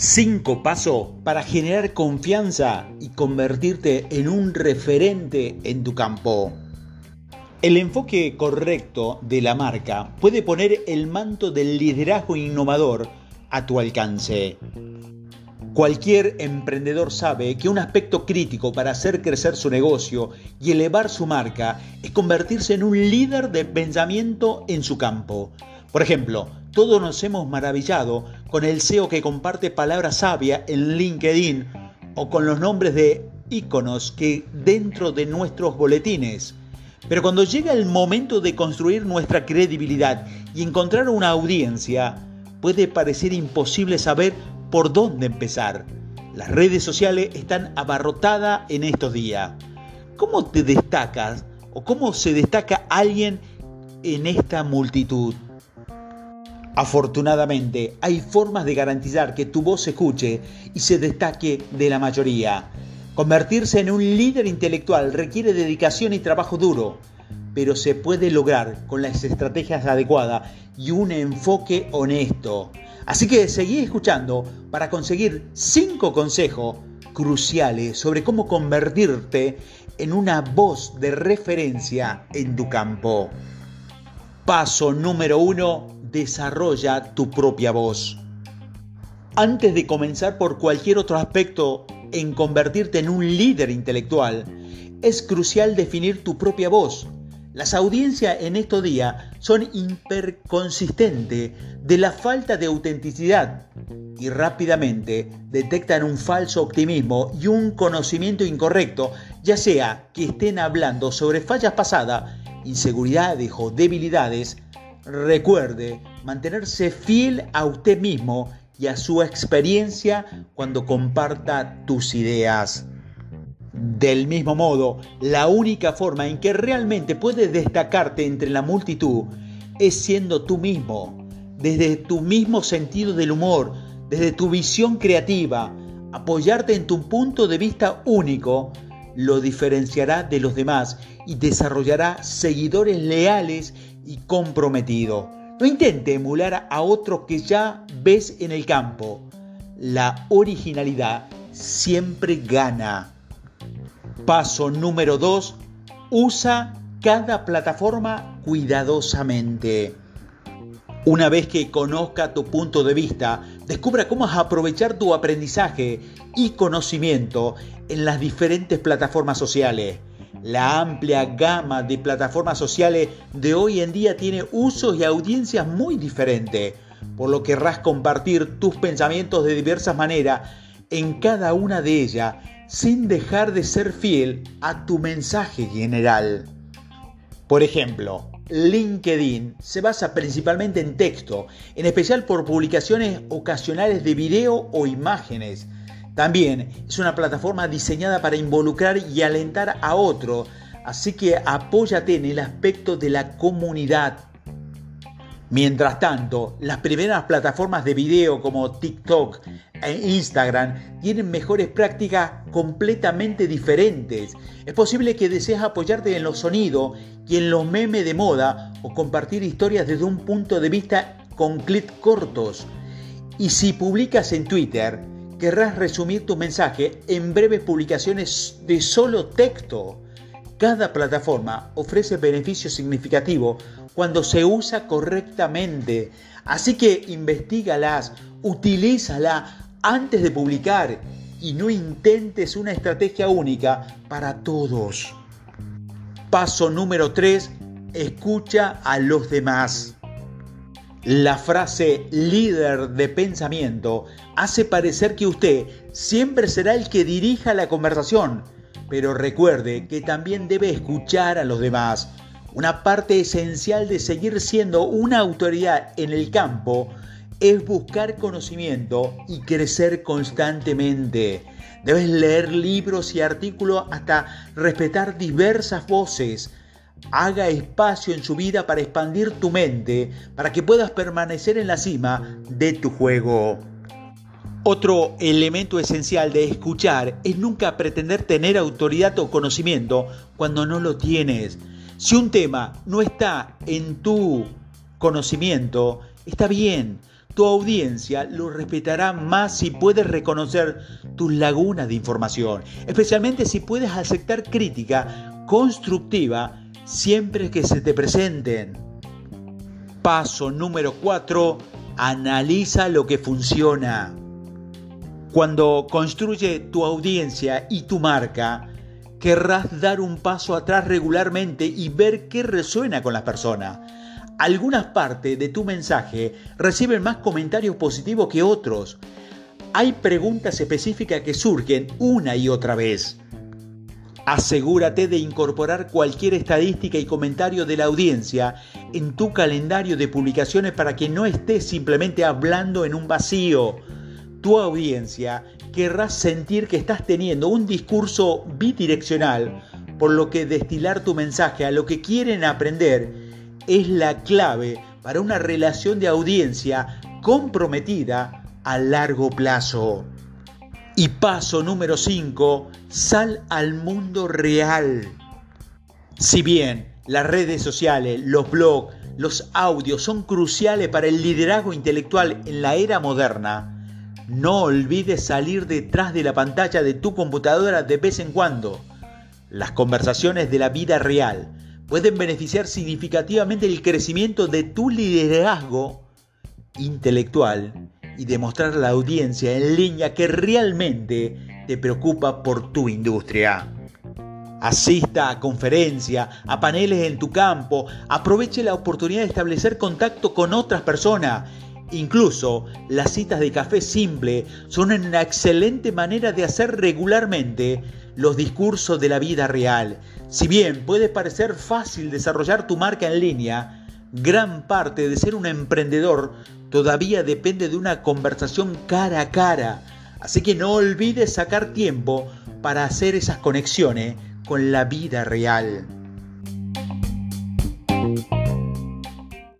Cinco pasos para generar confianza y convertirte en un referente en tu campo. El enfoque correcto de la marca puede poner el manto del liderazgo innovador a tu alcance. Cualquier emprendedor sabe que un aspecto crítico para hacer crecer su negocio y elevar su marca es convertirse en un líder de pensamiento en su campo. Por ejemplo, todos nos hemos maravillado con el SEO que comparte palabras sabias en LinkedIn o con los nombres de íconos que dentro de nuestros boletines. Pero cuando llega el momento de construir nuestra credibilidad y encontrar una audiencia, puede parecer imposible saber por dónde empezar. Las redes sociales están abarrotadas en estos días. ¿Cómo te destacas o cómo se destaca alguien en esta multitud? Afortunadamente, hay formas de garantizar que tu voz se escuche y se destaque de la mayoría. Convertirse en un líder intelectual requiere dedicación y trabajo duro, pero se puede lograr con las estrategias adecuadas y un enfoque honesto. Así que seguí escuchando para conseguir 5 consejos cruciales sobre cómo convertirte en una voz de referencia en tu campo. Paso número 1 desarrolla tu propia voz. Antes de comenzar por cualquier otro aspecto en convertirte en un líder intelectual, es crucial definir tu propia voz. Las audiencias en estos días son hiperconsistentes de la falta de autenticidad y rápidamente detectan un falso optimismo y un conocimiento incorrecto, ya sea que estén hablando sobre fallas pasadas, inseguridades o debilidades Recuerde mantenerse fiel a usted mismo y a su experiencia cuando comparta tus ideas. Del mismo modo, la única forma en que realmente puedes destacarte entre la multitud es siendo tú mismo, desde tu mismo sentido del humor, desde tu visión creativa, apoyarte en tu punto de vista único, lo diferenciará de los demás y desarrollará seguidores leales y comprometido. No intente emular a otro que ya ves en el campo. La originalidad siempre gana. Paso número 2. Usa cada plataforma cuidadosamente. Una vez que conozca tu punto de vista, descubra cómo aprovechar tu aprendizaje y conocimiento en las diferentes plataformas sociales. La amplia gama de plataformas sociales de hoy en día tiene usos y audiencias muy diferentes, por lo que querrás compartir tus pensamientos de diversas maneras en cada una de ellas sin dejar de ser fiel a tu mensaje general. Por ejemplo, LinkedIn se basa principalmente en texto, en especial por publicaciones ocasionales de video o imágenes también es una plataforma diseñada para involucrar y alentar a otro, así que apóyate en el aspecto de la comunidad. Mientras tanto, las primeras plataformas de video como TikTok e Instagram tienen mejores prácticas completamente diferentes. Es posible que desees apoyarte en los sonidos y en los memes de moda o compartir historias desde un punto de vista con clics cortos. Y si publicas en Twitter, querrás resumir tu mensaje en breves publicaciones de solo texto. Cada plataforma ofrece beneficios significativos cuando se usa correctamente, así que investigalas, utilízala antes de publicar y no intentes una estrategia única para todos. Paso número 3. Escucha a los demás. La frase líder de pensamiento hace parecer que usted siempre será el que dirija la conversación, pero recuerde que también debe escuchar a los demás. Una parte esencial de seguir siendo una autoridad en el campo es buscar conocimiento y crecer constantemente. Debes leer libros y artículos hasta respetar diversas voces Haga espacio en su vida para expandir tu mente, para que puedas permanecer en la cima de tu juego. Otro elemento esencial de escuchar es nunca pretender tener autoridad o conocimiento cuando no lo tienes. Si un tema no está en tu conocimiento, está bien. tu audiencia lo respetará más si puedes reconocer tus lagunas de información, especialmente si puedes aceptar crítica constructiva siempre que se te presenten. Paso número 4. Analiza lo que funciona. Cuando construye tu audiencia y tu marca, querrás dar un paso atrás regularmente y ver qué resuena con las personas algunas partes de tu mensaje reciben más comentarios positivos que otros. Hay preguntas específicas que surgen una y otra vez. Asegúrate de incorporar cualquier estadística y comentario de la audiencia en tu calendario de publicaciones para que no estés simplemente hablando en un vacío. Tu audiencia querrá sentir que estás teniendo un discurso bidireccional, por lo que destilar tu mensaje a lo que quieren aprender es la clave para una relación de audiencia comprometida a largo plazo. Y paso número 5, sal al mundo real. Si bien las redes sociales, los blogs, los audios son cruciales para el liderazgo intelectual en la era moderna, no olvides salir detrás de la pantalla de tu computadora de vez en cuando. Las conversaciones de la vida real, pueden beneficiar significativamente el crecimiento de tu liderazgo intelectual y demostrar a la audiencia en línea que realmente te preocupa por tu industria. Asista a conferencias, a paneles en tu campo, aproveche la oportunidad de establecer contacto con otras personas. Incluso las citas de café simple son una excelente manera de hacer regularmente los discursos de la vida real. Si bien puede parecer fácil desarrollar tu marca en línea, gran parte de ser un emprendedor todavía depende de una conversación cara a cara. Así que no olvides sacar tiempo para hacer esas conexiones con la vida real.